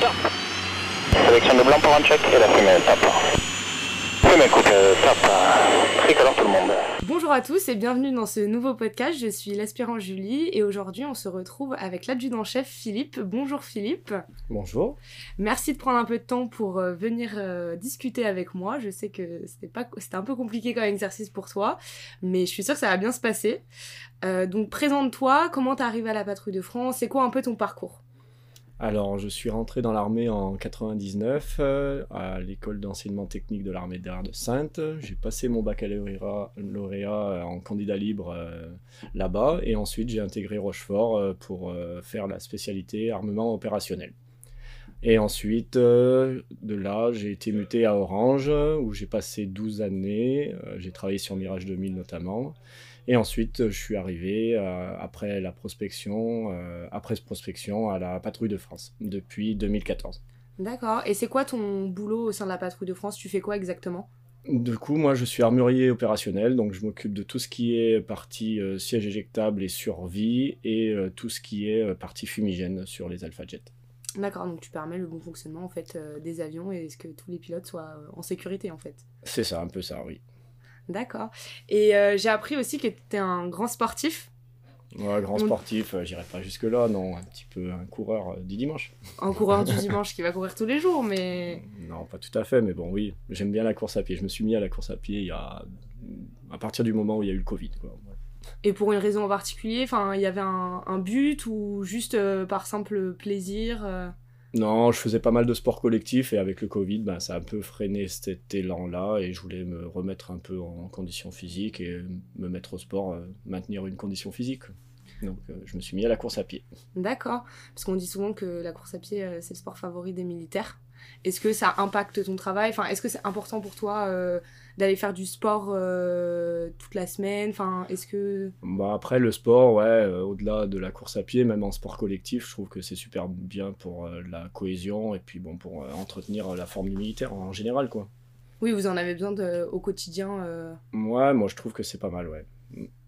top. Sélection de blanc pour un check et la fumée top. Fumée coupe top. Tricolore tout le monde. Bonjour à tous et bienvenue dans ce nouveau podcast. Je suis l'aspirant Julie et aujourd'hui on se retrouve avec l'adjudant-chef Philippe. Bonjour Philippe. Bonjour. Merci de prendre un peu de temps pour euh, venir euh, discuter avec moi. Je sais que c'était pas c'était un peu compliqué comme exercice pour toi, mais je suis sûre que ça va bien se passer. Euh, donc présente-toi, comment t'es arrivé à la patrouille de France, c'est quoi un peu ton parcours? Alors, je suis rentré dans l'armée en 99 euh, à l'école d'enseignement technique de l'armée d'air de Sainte. J'ai passé mon baccalauréat lauréat, euh, en candidat libre euh, là-bas et ensuite j'ai intégré Rochefort pour faire la spécialité armement opérationnel. Et ensuite, de là, j'ai été muté à Orange où j'ai passé 12 années. J'ai travaillé sur Mirage 2000 notamment. Et ensuite, je suis arrivé euh, après la prospection, euh, après cette prospection à la patrouille de France depuis 2014. D'accord. Et c'est quoi ton boulot au sein de la patrouille de France? Tu fais quoi exactement? Du coup, moi, je suis armurier opérationnel, donc je m'occupe de tout ce qui est partie euh, siège éjectable et survie et tout ce qui est partie fumigène sur les Alpha Jet. D'accord, donc tu permets le bon fonctionnement en fait euh, des avions et ce que tous les pilotes soient euh, en sécurité en fait. C'est ça, un peu ça, oui. D'accord. Et euh, j'ai appris aussi que tu étais un grand sportif, Ouais, grand sportif, euh, j'irai pas jusque-là, non, un petit peu un coureur euh, du dimanche. un coureur du dimanche qui va courir tous les jours, mais Non, pas tout à fait, mais bon, oui, j'aime bien la course à pied. Je me suis mis à la course à pied il y a... à partir du moment où il y a eu le Covid. Quoi. Ouais. Et pour une raison en particulier, il y avait un, un but ou juste euh, par simple plaisir Non, je faisais pas mal de sport collectif et avec le Covid, ben, ça a un peu freiné cet élan-là et je voulais me remettre un peu en condition physique et me mettre au sport, euh, maintenir une condition physique. Donc euh, je me suis mis à la course à pied. D'accord. Parce qu'on dit souvent que la course à pied, euh, c'est le sport favori des militaires. Est-ce que ça impacte ton travail? Enfin, est-ce que c'est important pour toi euh, d'aller faire du sport euh, toute la semaine? Enfin, est-ce que... Bah, après, le sport, ouais, euh, au-delà de la course à pied, même en sport collectif, je trouve que c'est super bien pour la cohésion et puis bon, pour entretenir la forme du militaire en général, quoi. Oui, vous en avez besoin de- au quotidien. Ouais, moi je trouve que c'est pas mal, ouais.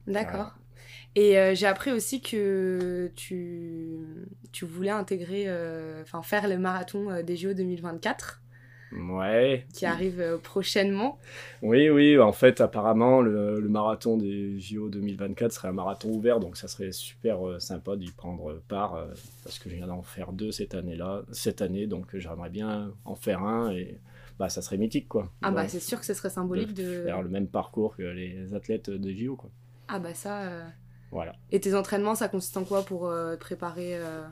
D'accord. Et euh, j'ai appris aussi que tu, tu voulais intégrer, euh, enfin faire le marathon euh, des JO 2024 Ouais. qui arrive prochainement. Oui, oui, en fait, apparemment, le, le marathon des JO 2024 serait un marathon ouvert, donc ça serait super sympa d'y prendre part, parce que je viens d'en faire deux cette année-là, cette année, donc j'aimerais bien en faire un, et bah, ça serait mythique, quoi. Ah bah c'est sûr que ce serait symbolique de... Faire le même parcours que les athlètes des JO, quoi. Ah bah ça... euh, Voilà. Et tes entraînements, ça consiste en quoi pour euh, préparer euh,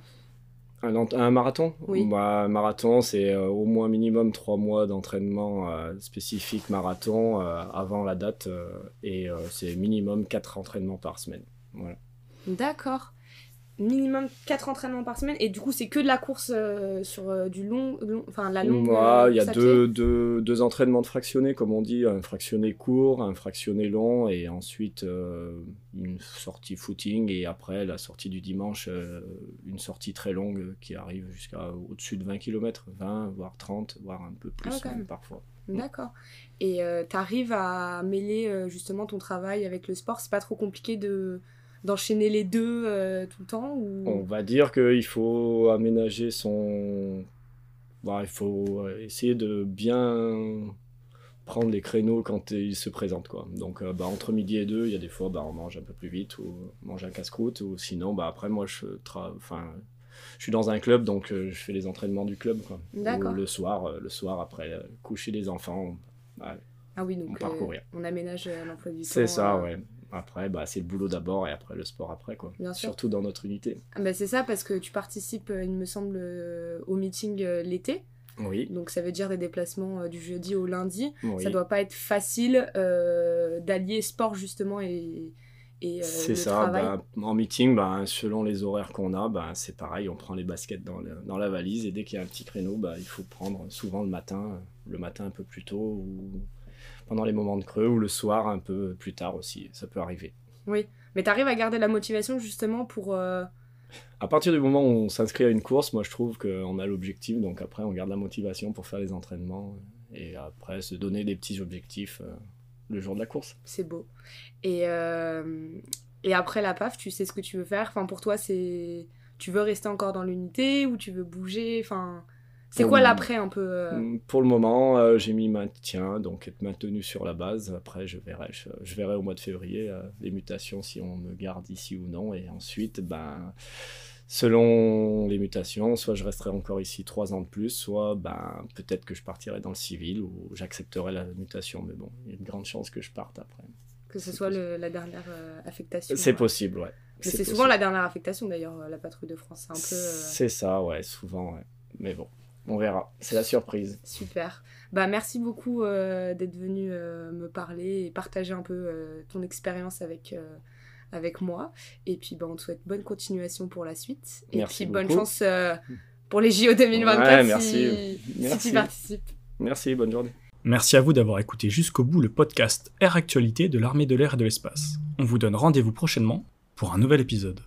Un, marathon? Oui. bah, Un marathon, c'est au moins minimum trois mois d'entraînement spécifique marathon avant la date, et c'est minimum quatre entraînements par semaine. Voilà. D'accord. Minimum 4 entraînements par semaine. Et du coup, c'est que de la course euh, sur euh, du long, long- Enfin, la longue. Moi, euh, il y a deux, deux, deux entraînements de fractionnés, comme on dit, un fractionné court, un fractionné long, et ensuite euh, une sortie footing, et après la sortie du dimanche, une sortie très longue qui arrive jusqu'à au-dessus de 20 km, 20, voire 30, voire un peu plus Ah même, parfois. D'accord. Et euh, t'arrives à mêler justement ton travail avec le sport C'est pas trop compliqué de d'enchaîner les deux euh, tout le temps ou... On va dire qu'il faut aménager son... Bah, il faut euh, essayer de bien prendre les créneaux quand ils se présentent. Quoi. Donc euh, bah, entre midi et deux, il y a des fois bah, on mange un peu plus vite ou on mange un casse-croûte. Ou sinon, bah, après moi je, tra... enfin, je suis dans un club donc euh, je fais les entraînements du club. Quoi. Ou le soir, le soir après coucher les enfants. on- ouais, Ah oui, on donc parcourt euh, on aménage l'emploi du temps. C'est ça, ouais. Après, bah, c'est le boulot d'abord et après le sport après. Quoi. Bien sûr. Surtout dans notre unité. Ah bah, c'est ça parce que tu participes, euh, il me semble, euh, au meeting euh, l'été. Oui. Donc ça veut dire des déplacements du jeudi au lundi. oui. Ça doit pas être facile euh, d'allier sport justement et, et euh, C'est ça, bah, en meeting, bah, selon les horaires qu'on a, bah, c'est pareil, on prend les baskets dans, le- dans la valise et dès qu'il y a un petit créneau, bah, il faut prendre souvent le matin, le matin un peu plus tôt ou pendant les moments de creux ou le soir un peu plus tard aussi, ça peut arriver. Oui, mais t'arrives à garder la motivation justement pour... euh, À partir du moment où on s'inscrit à une course, moi je trouve qu'on a l'objectif, donc après on garde la motivation pour faire les entraînements et après se donner des petits objectifs euh, le jour de la course. C'est beau. Et, euh, et après la PAF, tu sais ce que tu veux faire? Enfin, pour toi, c'est. Tu veux rester encore dans l'unité ou tu veux bouger? Enfin. C'est quoi le- l'après un peu euh, Mm, Pour le moment, euh, j'ai mis maintien, donc être maintenu sur la base. Après, je verrai, je, je verrai au mois de février euh, les mutations, si on me garde ici ou non. Et ensuite, ben, selon les mutations, soit je resterai encore ici trois ans de plus, soit ben, peut-être que je partirai dans le civil ou j'accepterai la mutation. Mais bon, il y a une grande chance que je parte après. que ce soit le- la dernière euh, affectation C'est ouais. possible, ouais. C'est souvent la dernière affectation d'ailleurs, euh, la patrouille de France. C'est un peu. euh, C'est ça, ouais, souvent, ouais. Mais bon, on verra. C'est la surprise. Super. Bah merci beaucoup euh, d'être venu euh, me parler et partager un peu euh, ton expérience avec, euh, avec moi. Et puis bah, on te souhaite bonne continuation pour la suite. Et Merci puis bonne chance euh, pour les JO 2024 Ouais, si- merci. si, Merci. tu participes. Merci, bonne journée. Merci à vous d'avoir écouté jusqu'au bout le podcast Air Actualité de l'armée de l'air et de l'espace. On vous donne rendez-vous prochainement pour un nouvel épisode.